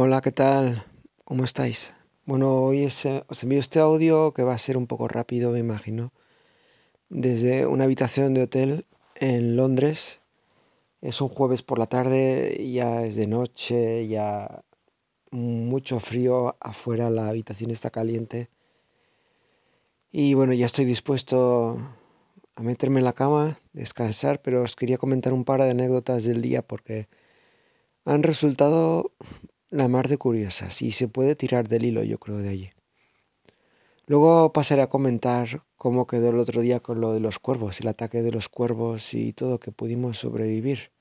Hola, ¿qué tal? ¿Cómo estáis? Bueno, hoy os envío este audio que va a ser un poco rápido, me imagino. Desde una habitación de hotel en Londres. Es un jueves por la tarde, ya es de noche, ya mucho frío afuera, la habitación está caliente. Y bueno, ya estoy dispuesto a meterme en la cama, descansar, pero os quería comentar un par de anécdotas del día porque han resultado la mar de curiosas y se puede tirar del hilo, yo creo, de allí. Luego pasaré a comentar cómo quedó el otro día con lo de los cuervos, el ataque de los cuervos y todo que pudimos sobrevivir.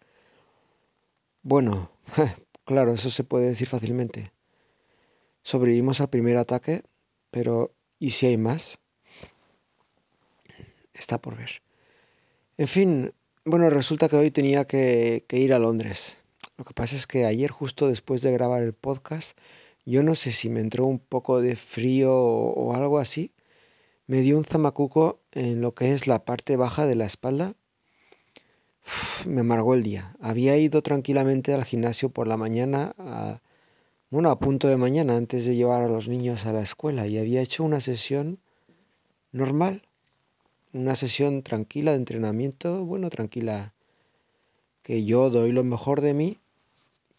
Bueno, claro, eso se puede decir fácilmente. Sobrevivimos al primer ataque, pero ¿y si hay más? Está por ver. En fin, bueno, resulta que hoy tenía que, que ir a Londres. Lo que pasa es que ayer justo después de grabar el podcast, yo no sé si me entró un poco de frío o, algo así, me dio un zamacuco en lo que es la parte baja de la espalda. me amargó el día. Había ido tranquilamente al gimnasio por la mañana, a, bueno, a punto de mañana, antes de llevar a los niños a la escuela, y había hecho una sesión normal, una sesión tranquila de entrenamiento, bueno, tranquila, que yo doy lo mejor de mí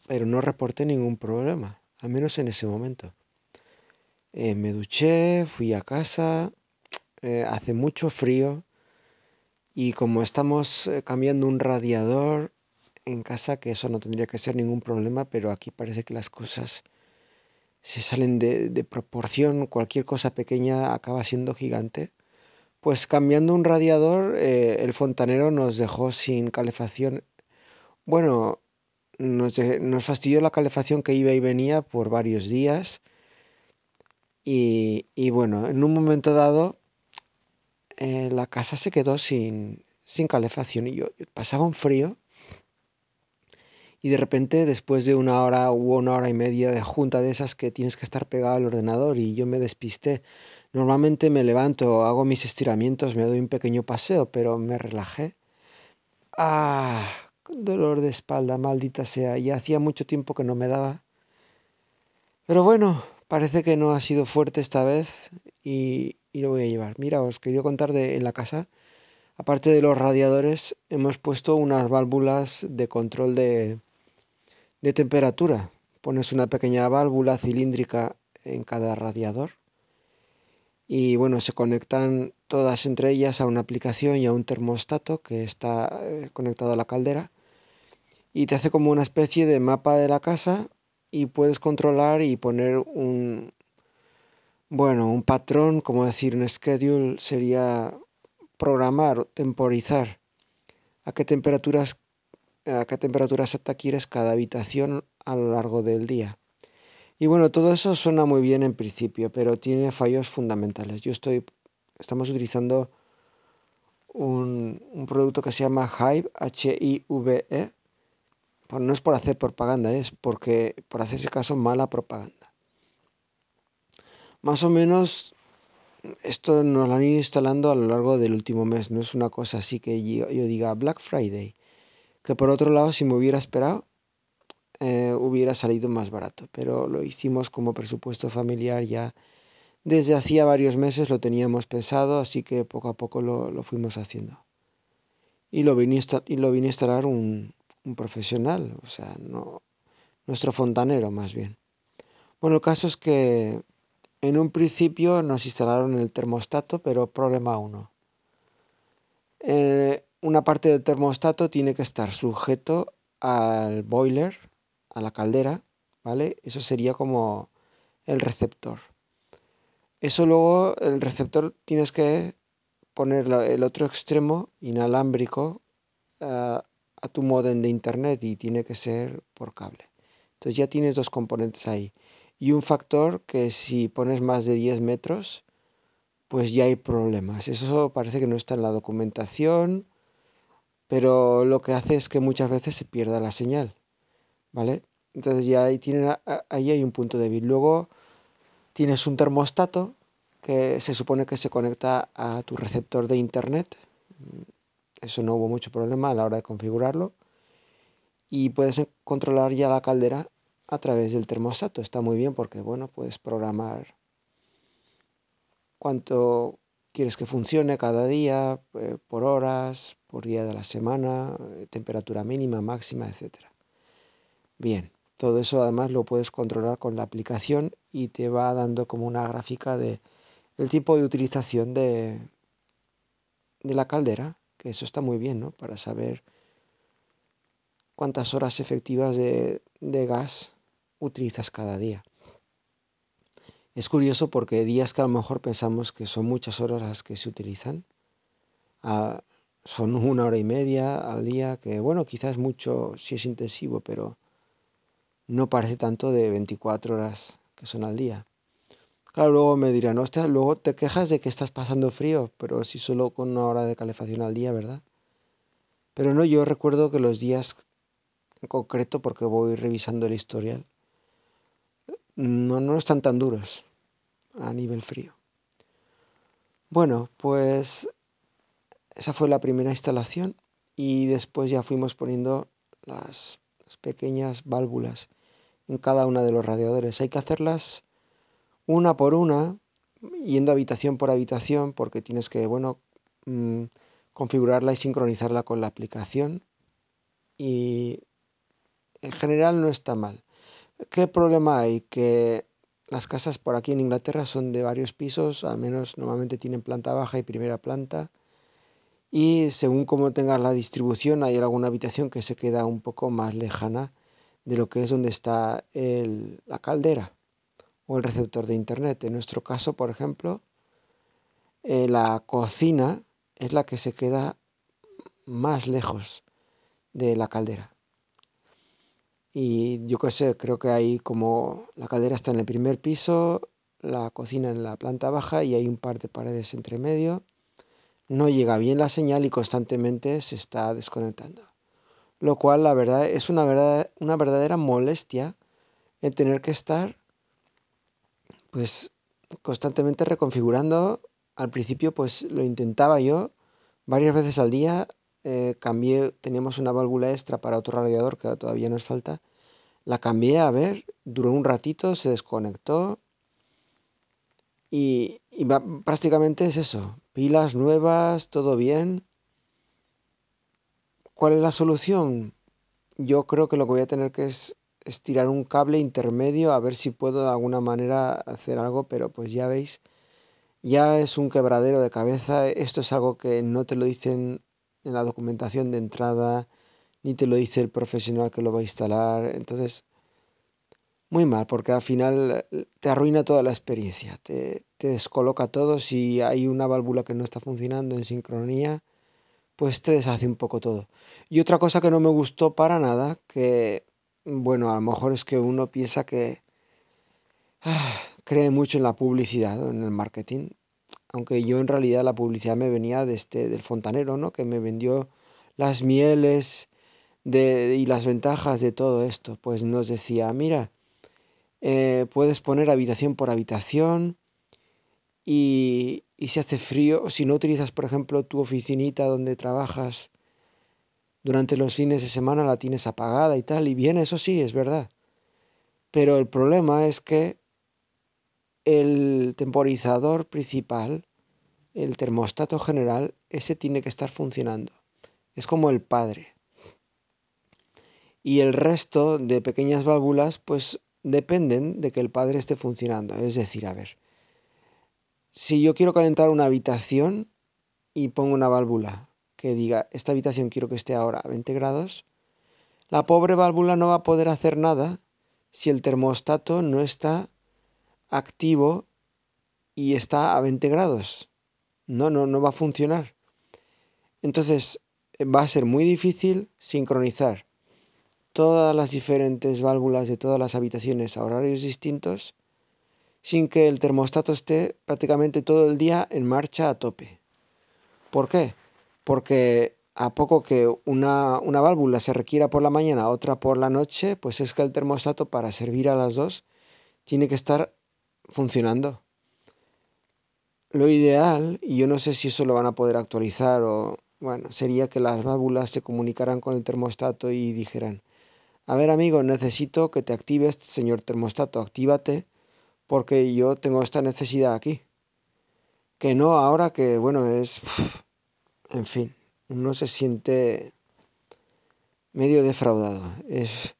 pero no reporté ningún problema, al menos en ese momento. Eh, me duché, fui a casa, eh, hace mucho frío y como estamos eh, cambiando un radiador en casa, que eso no tendría que ser ningún problema, pero aquí parece que las cosas se salen de, de proporción, cualquier cosa pequeña acaba siendo gigante. Pues cambiando un radiador, el fontanero nos dejó sin calefacción. Bueno, nos, nos, fastidió la calefacción que iba y venía por varios días. Y, y bueno, en un momento dado eh, la casa se quedó sin, sin calefacción y yo, pasaba un frío. Y de repente, después de una hora u una hora y media de junta de esas que tienes que estar pegado al ordenador y yo me despisté, normalmente me levanto, hago mis estiramientos, me doy un pequeño paseo, pero me relajé. Ah, dolor de espalda, maldita sea, ya hacía mucho tiempo que no me daba. Pero bueno, parece que no ha sido fuerte esta vez y, lo voy a llevar. Mira, os quería contar de en la casa, aparte de los radiadores, hemos puesto unas válvulas de control de, de temperatura. Pones una pequeña válvula cilíndrica en cada radiador y bueno, se conectan todas entre ellas a una aplicación y a un termostato que está eh, conectado a la caldera y te hace como una especie de mapa de la casa y puedes controlar y poner un, bueno, un patrón, como decir, un schedule sería programar, temporizar a qué temperaturas a qué temperatura exacta quieres cada habitación a lo largo del día. Y bueno, todo eso suena muy bien en principio, pero tiene fallos fundamentales. Yo estoy, estamos utilizando un, un producto que se llama Hive, H-I-V-E, no es por hacer propaganda, es porque, por hacerse caso, mala propaganda. Más o menos esto nos lo han ido instalando a lo largo del último mes, no es una cosa así que yo, diga Black Friday, que por otro lado si me hubiera esperado eh, hubiera salido más barato, pero lo hicimos como presupuesto familiar ya desde hacía varios meses lo teníamos pensado, así que poco a poco lo, lo fuimos haciendo. Y lo y lo vine a instalar un, un profesional, o sea, no, nuestro fontanero más bien. Bueno, el caso es que en un principio nos instalaron el termostato, pero problema uno. Eh, una parte del termostato tiene que estar sujeto al boiler, a la caldera, ¿vale? Eso sería como el receptor. Eso luego, el receptor tienes que poner el otro extremo inalámbrico uh, a tu modem de internet y tiene que ser por cable. Entonces ya tienes dos componentes ahí. Y un factor que si pones más de 10 metros, pues ya hay problemas. Eso parece que no está en la documentación, pero lo que hace es que muchas veces se pierda la señal. ¿Vale? Entonces ya ahí, tiene, ahí hay un punto débil. Luego tienes un termostato que se supone que se conecta a tu receptor de internet eso no hubo mucho problema a la hora de configurarlo. Y puedes controlar ya la caldera a través del termostato. Está muy bien porque, bueno, puedes programar cuánto quieres que funcione cada día, eh, por horas, por día de la semana, eh, temperatura mínima, máxima, etc. Bien, todo eso además lo puedes controlar con la aplicación y te va dando como una gráfica de el tipo de utilización de, de la caldera, que eso está muy bien, ¿no? Para saber cuántas horas efectivas de, de gas utilizas cada día. Es curioso porque días que a lo mejor pensamos que son muchas horas las que se utilizan, ah, son una hora y media al día, que bueno, quizás mucho si es intensivo, pero no parece tanto de 24 horas que son al día. Luego me dirán, hostia, luego te quejas de que estás pasando frío, pero si solo con una hora de calefacción al día, ¿verdad? Pero no, yo recuerdo que los días en concreto, porque voy revisando el historial, no, no están tan duros a nivel frío. Bueno, pues esa fue la primera instalación y después ya fuimos poniendo las, pequeñas válvulas en cada una de los radiadores. Hay que hacerlas una por una, yendo habitación por habitación, porque tienes que, bueno, mm, configurarla y sincronizarla con la aplicación. Y en general no está mal. ¿Qué problema hay? Que las casas por aquí en Inglaterra son de varios pisos, al menos normalmente tienen planta baja y primera planta. Y según cómo tengas la distribución, hay alguna habitación que se queda un poco más lejana de lo que es donde está la caldera o el receptor de internet. En nuestro caso, por ejemplo, eh, la cocina es la que se queda más lejos de la caldera. Y yo qué sé, creo que hay como la caldera está en el primer piso, la cocina en la planta baja y hay un par de paredes entre medio. No llega bien la señal y constantemente se está desconectando. Lo cual, la verdad, es una, verdad, una verdadera molestia en tener que estar pues constantemente reconfigurando. Al principio pues lo intentaba yo varias veces al día. Eh, cambié, teníamos una válvula extra para otro radiador que todavía nos falta la cambié a ver, duró un ratito, se desconectó y, prácticamente es eso. Pilas nuevas, todo bien. ¿Cuál es la solución? Yo creo que lo que voy a tener que es estirar un cable intermedio a ver si puedo de alguna manera hacer algo, pero pues ya veis, ya es un quebradero de cabeza. Esto es algo que no te lo dicen en la documentación de entrada, ni te lo dice el profesional que lo va a instalar. Entonces, muy mal, porque al final eh, te arruina toda la experiencia, te, te, descoloca todo. Si hay una válvula que no está funcionando en sincronía, pues te deshace un poco todo. Y otra cosa que no me gustó para nada, que, bueno, a lo mejor es que uno piensa que ah, cree mucho en la publicidad, en el marketing, aunque yo en realidad la publicidad me venía de este, del fontanero, ¿no? Que me vendió las mieles de, y las ventajas de todo esto. Pues nos decía, mira, eh, puedes poner habitación por habitación y, y si hace frío, si no utilizas, por ejemplo, tu oficinita donde trabajas durante los fines de semana, la tienes apagada y tal, y bien, eso sí, es verdad. Pero el problema es que el temporizador principal, el termostato general, ese tiene que estar funcionando. Es como el padre y el resto de pequeñas válvulas pues dependen de que el padre esté funcionando. Es decir, a ver, si yo quiero calentar una habitación y pongo una válvula que diga, esta habitación quiero que esté ahora a 20 grados, la pobre válvula no va a poder hacer nada si el termostato no está activo y está a 20 grados. No, no, no va a funcionar. Entonces va a ser muy difícil sincronizar todas las diferentes válvulas de todas las habitaciones a horarios distintos sin que el termostato esté prácticamente todo el día en marcha a tope. ¿Por qué? Porque a poco que una, una, válvula se requiera por la mañana, otra por la noche, pues es que el termostato para servir a las dos tiene que estar funcionando. Lo ideal, y yo no sé si eso lo van a poder actualizar o, bueno, sería que las válvulas se comunicaran con el termostato y dijeran, a ver amigo, necesito que te actives, señor termostato, actívate, porque yo tengo esta necesidad aquí. Que no, ahora que, bueno, es... En fin, uno se siente medio defraudado. Es,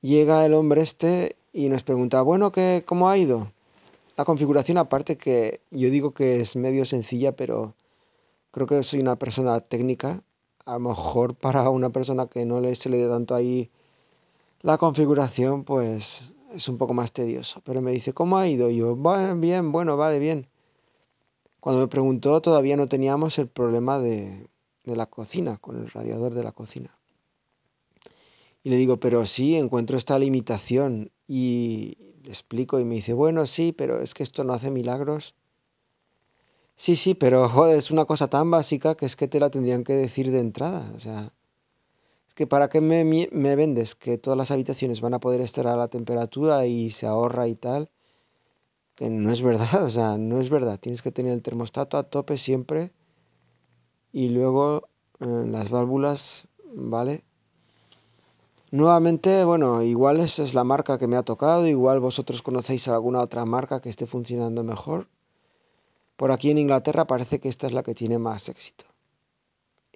llega el hombre este y nos pregunta, bueno, ¿qué, ¿cómo ha ido? La configuración aparte que yo digo que es medio sencilla, pero creo que soy una persona técnica. A lo mejor para una persona que no le se le dé tanto ahí la configuración, pues es un poco más tedioso. Pero me dice, ¿cómo ha ido? Y yo, bien, bueno, vale, bien. Cuando me preguntó todavía no teníamos el problema de, de la cocina, con el radiador de la cocina. Y le digo, pero sí, encuentro esta limitación. Y le explico y me dice, bueno, sí, pero es que esto no hace milagros. Sí, sí, pero joder, es una cosa tan básica que es que te la tendrían que decir de entrada. O sea, es que para qué me, me vendes que todas las habitaciones van a poder estar a la temperatura y se ahorra y tal. Que no es verdad, o sea, no es verdad. Tienes que tener el termostato a tope siempre. Y luego eh, las válvulas, ¿vale? Nuevamente, bueno, igual esa es la marca que me ha tocado, igual vosotros conocéis alguna otra marca que esté funcionando mejor. Por aquí en Inglaterra parece que esta es la que tiene más éxito.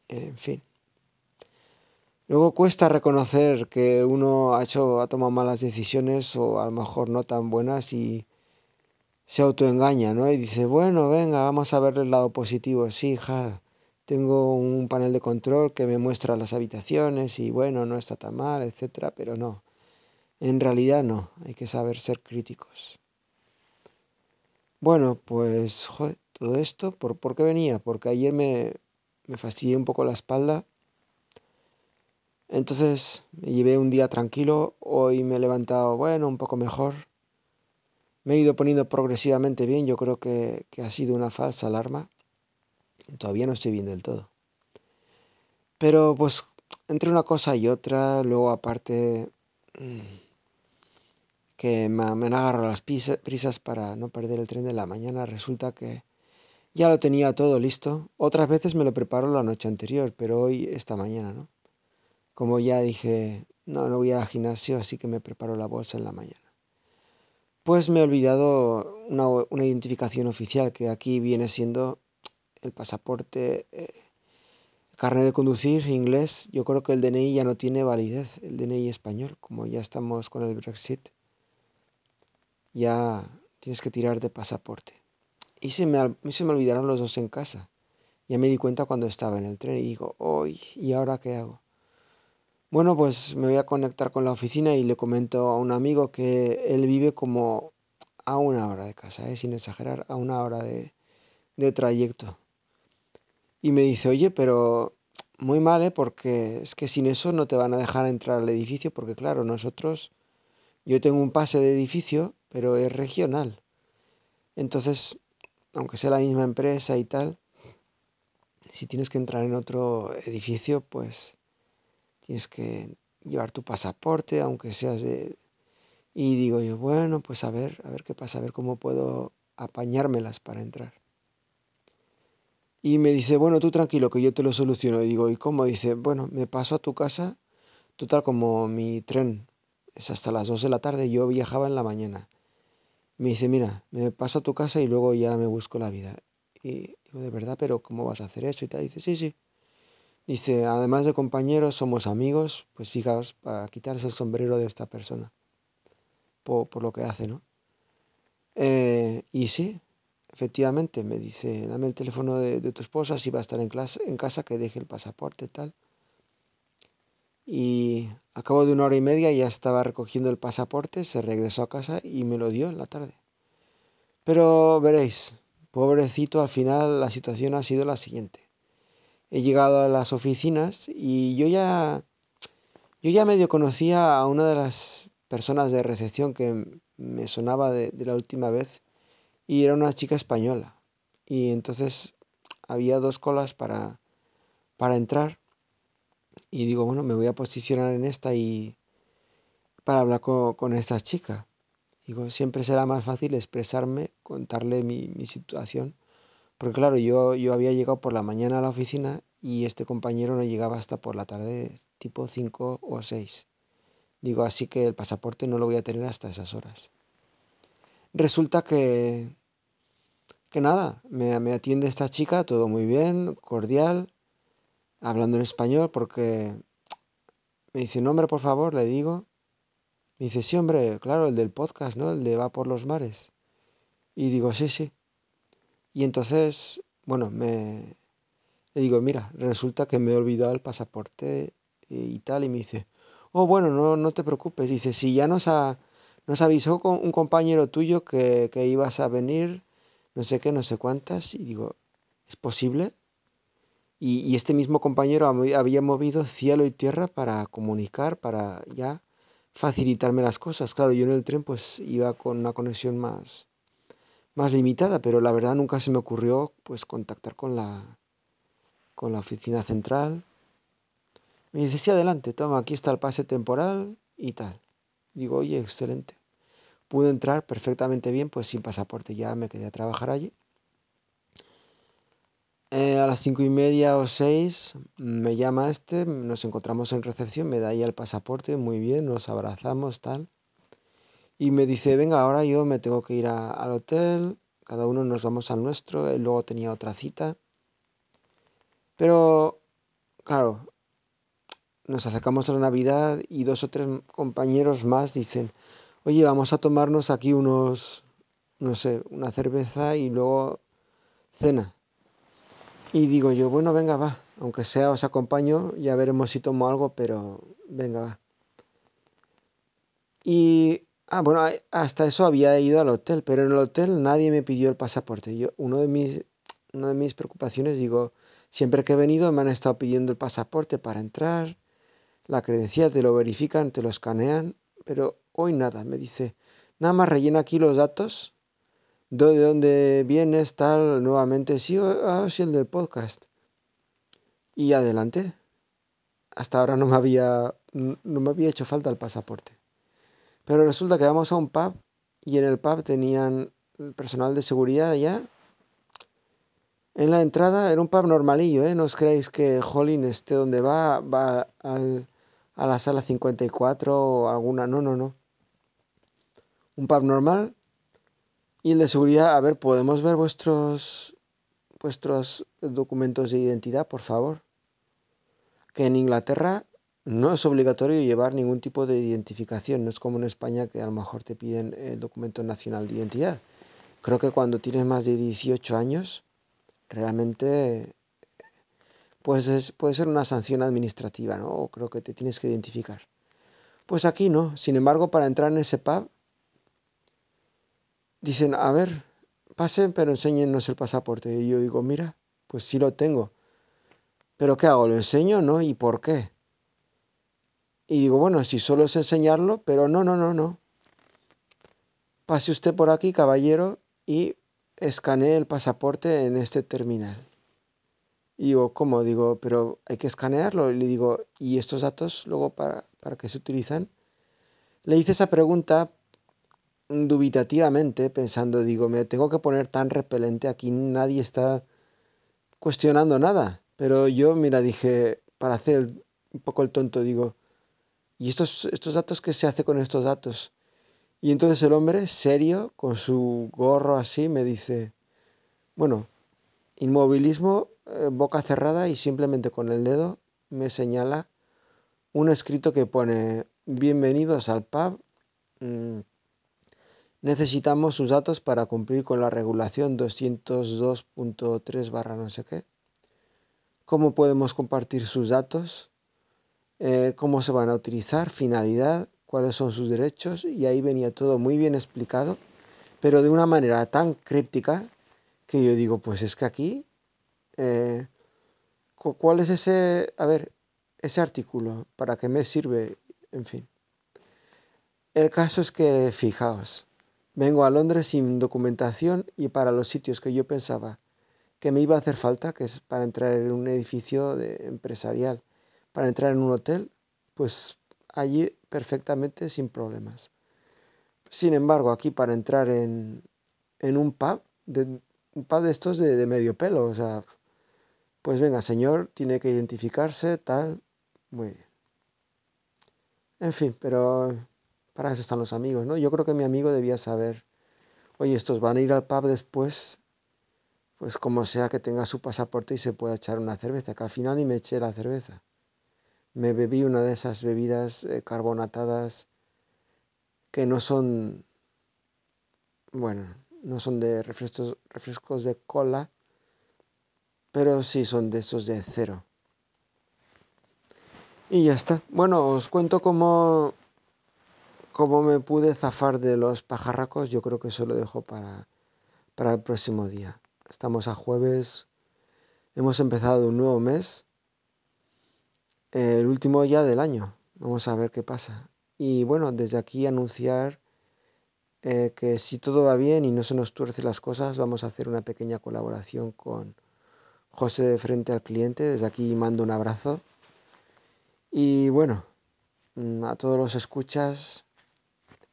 En fin. Luego cuesta reconocer que uno ha hecho, ha tomado malas decisiones o a lo mejor no tan buenas y se autoengaña, ¿no? Y dice, bueno, venga, vamos a ver el lado positivo. Sí, hija, tengo un panel de control que me muestra las habitaciones y bueno, no está tan mal, etcétera, pero no. En realidad no, hay que saber ser críticos. Bueno, pues todo esto, ¿por, ¿por qué venía? Porque ayer me, me fastidié un poco la espalda. Entonces me llevé un día tranquilo, hoy me he levantado, bueno, un poco mejor. Me he ido poniendo progresivamente bien, yo creo que, que ha sido una falsa alarma. Todavía no estoy bien del todo. Pero pues entre una cosa y otra, luego aparte mm, que me, han agarrado las prisas para no perder el tren de la mañana, resulta que ya lo tenía todo listo. Otras veces me lo preparo la noche anterior, pero hoy, esta mañana, ¿no? Como ya dije, no, no voy al gimnasio, así que me preparo la bolsa en la mañana. Pues me he olvidado una, una identificación oficial, que aquí viene siendo el pasaporte, eh, carnet de conducir inglés, yo creo que el DNI ya no tiene validez, el DNI español, como ya estamos con el Brexit, ya tienes que tirar de pasaporte. Y se me, se me olvidaron los dos en casa. Ya me di cuenta cuando estaba en el tren y digo, hoy, ¿y ahora qué hago? Bueno, pues me voy a conectar con la oficina y le comento a un amigo que él vive como a una hora de casa, ¿eh? sin exagerar, a una hora de, de trayecto. Y me dice, oye, pero muy mal, ¿eh? porque es que sin eso no te van a dejar entrar al edificio, porque claro, nosotros, yo tengo un pase de edificio, pero es regional. Entonces, aunque sea la misma empresa y tal, si tienes que entrar en otro edificio, pues tienes que llevar tu pasaporte, aunque seas de... Y digo yo, bueno, pues a ver, a ver qué pasa, a ver cómo puedo apañármelas para entrar. Y me dice, bueno, tú tranquilo, que yo te lo soluciono. Y digo, ¿y cómo? Dice, bueno, me paso a tu casa, total como mi tren es hasta las 2 de la tarde, yo viajaba en la mañana. Me dice, mira, me paso a tu casa y luego ya me busco la vida. Y digo, de verdad, pero ¿cómo vas a hacer eso? Y tal. Dice, sí, sí. Dice, además de compañeros, somos amigos, pues fijaos, para quitarse el sombrero de esta persona, por, por lo que hace, ¿no? Eh, y sí, Efectivamente, me dice, dame el teléfono de, tu esposa, si va a estar en, clase, en casa, que deje el pasaporte, tal. Y a cabo de una hora y media ya estaba recogiendo el pasaporte, se regresó a casa y me lo dio en la tarde. Pero veréis, pobrecito, al final la situación ha sido la siguiente. He llegado a las oficinas y yo ya, yo ya medio conocía a una de las personas de recepción que me sonaba de la última vez y era una chica española. Y entonces había dos colas para, para entrar y digo, bueno, me voy a posicionar en esta y para hablar con, esta chica. Digo, siempre será más fácil expresarme, contarle mi, mi situación. Porque claro, yo, yo había llegado por la mañana a la oficina y este compañero no llegaba hasta por la tarde, tipo 5 o 6 Digo, así que el pasaporte no lo voy a tener hasta esas horas. Resulta que, que nada, me, me atiende esta chica, todo muy bien, cordial, hablando en español, porque me dice, nombre por favor, le digo. Me dice, sí, hombre, claro, el del podcast, ¿no? El de Va por los mares. Y digo, sí, sí. Y entonces, bueno, me le digo, mira, resulta que me he olvidado el pasaporte y tal. Y me dice, oh, bueno, no, no te preocupes. Dice, si ya nos, ha, nos avisó con un compañero tuyo que, que ibas a venir, no sé qué, no sé cuántas. Y digo, ¿es posible? Y, y, este mismo compañero había movido cielo y tierra para comunicar, para ya facilitarme las cosas. Claro, yo en el tren pues iba con una conexión más, más limitada, pero la verdad nunca se me ocurrió pues contactar con la, con la oficina central. Me dice, sí, adelante, toma, aquí está el pase temporal y tal. Digo, oye, excelente. Pude entrar perfectamente bien, pues sin pasaporte, ya me quedé a trabajar allí. Eh, a las cinco y media o seis me llama este, nos encontramos en recepción, me da ya el pasaporte, muy bien, nos abrazamos, tal. Y me dice, venga, ahora yo me tengo que ir al hotel, cada uno nos vamos al nuestro, y luego tenía otra cita. Pero, claro, nos acercamos a la Navidad y dos o tres compañeros más dicen, oye, vamos a tomarnos aquí unos, no sé, una cerveza y luego cena. Y digo yo, bueno, venga, va, aunque sea os acompaño, ya veremos si tomo algo, pero venga, va. Y, ah, bueno, hasta eso había ido al hotel, pero en el hotel nadie me pidió el pasaporte. Yo, uno de mis, una de mis preocupaciones, digo, siempre que he venido me han estado pidiendo el pasaporte para entrar, la credencial te lo verifican, te lo escanean, pero hoy nada, me dice, nada más rellena aquí los datos de dónde vienes, tal, nuevamente, sí, ah, sí, el del podcast. Y adelante. Hasta ahora no me había, no me había hecho falta el pasaporte. Pero resulta que vamos a un pub y en el pub tenían el personal de seguridad ya. En la entrada era un pub normalillo, ¿eh? No os creéis que Jolín esté donde va, va al, a la sala 54 o alguna. No, no, no. Un pub normal y el de seguridad, a ver, ¿podemos ver vuestros, vuestros documentos de identidad, por favor? Que en Inglaterra no es obligatorio llevar ningún tipo de identificación, no es como en España que a lo mejor te piden el documento nacional de identidad. Creo que cuando tienes más de 18 años, realmente pues puede ser una sanción administrativa, ¿no? O creo que te tienes que identificar. Pues aquí no. Sin embargo, para entrar en ese pub dicen, a ver, pasen, pero enséñenos el pasaporte. Y yo digo, mira, pues sí lo tengo. Pero ¿qué hago? ¿Lo enseño? ¿No? ¿Y por qué? Y digo, bueno, si solo es enseñarlo, pero no, no, no, no. Pase usted por aquí, caballero, y escanee el pasaporte en este terminal. Y digo, ¿cómo? Digo, pero hay que escanearlo. Y le digo, ¿y estos datos luego para, para qué se utilizan? Le hice esa pregunta dubitativamente, pensando, digo, me tengo que poner tan repelente, aquí nadie está cuestionando nada. Pero yo, mira, dije, para hacer un poco el tonto, digo, ¿y estos, estos datos qué se hace con estos datos? Y entonces el hombre, serio, con su gorro así, me dice, bueno, inmovilismo, eh, boca cerrada y simplemente con el dedo me señala un escrito que pone, bienvenidos al pub. Mm, necesitamos sus datos para cumplir con la regulación 202.3 barra no sé qué. ¿Cómo podemos compartir sus datos? Eh, ¿Cómo se van a utilizar? Finalidad, cuáles son sus derechos. Y ahí venía todo muy bien explicado, pero de una manera tan críptica que yo digo, pues es que aquí, eh, ¿cuál es ese, a ver, ese artículo? ¿Para qué me sirve? En fin. El caso es que, fijaos, Vengo a Londres sin documentación y para los sitios que yo pensaba que me iba a hacer falta, que es para entrar en un edificio empresarial, para entrar en un hotel, pues allí perfectamente sin problemas. Sin embargo, aquí para entrar en, un pub, un pub de estos de, de medio pelo, o sea, pues venga, señor, tiene que identificarse, tal, muy bien. En fin, pero para eso están los amigos, ¿no? Yo creo que mi amigo debía saber, oye, estos van a ir al pub después, pues como sea que tenga su pasaporte y se pueda echar una cerveza, que al final ni me eché la cerveza. Me bebí una de esas bebidas eh, carbonatadas que no son, bueno, no son de refrescos, refrescos de cola, pero sí son de esos de cero. Y ya está. Bueno, os cuento cómo, cómo me pude zafar de los pajarracos. Yo creo que eso lo dejo para, para el próximo día. Estamos a jueves. Hemos empezado un nuevo mes. El último ya del año. Vamos a ver qué pasa. Y bueno, desde aquí anunciar eh, que si todo va bien y no se nos tuerce las cosas, vamos a hacer una pequeña colaboración con José de Frente al Cliente. Desde aquí mando un abrazo. Y bueno, mm, a todos los escuchas,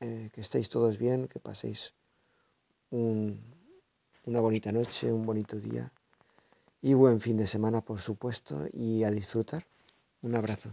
eh, que estéis todos bien, que paséis una bonita noche, un bonito día y buen fin de semana, por supuesto, y a disfrutar. Un abrazo.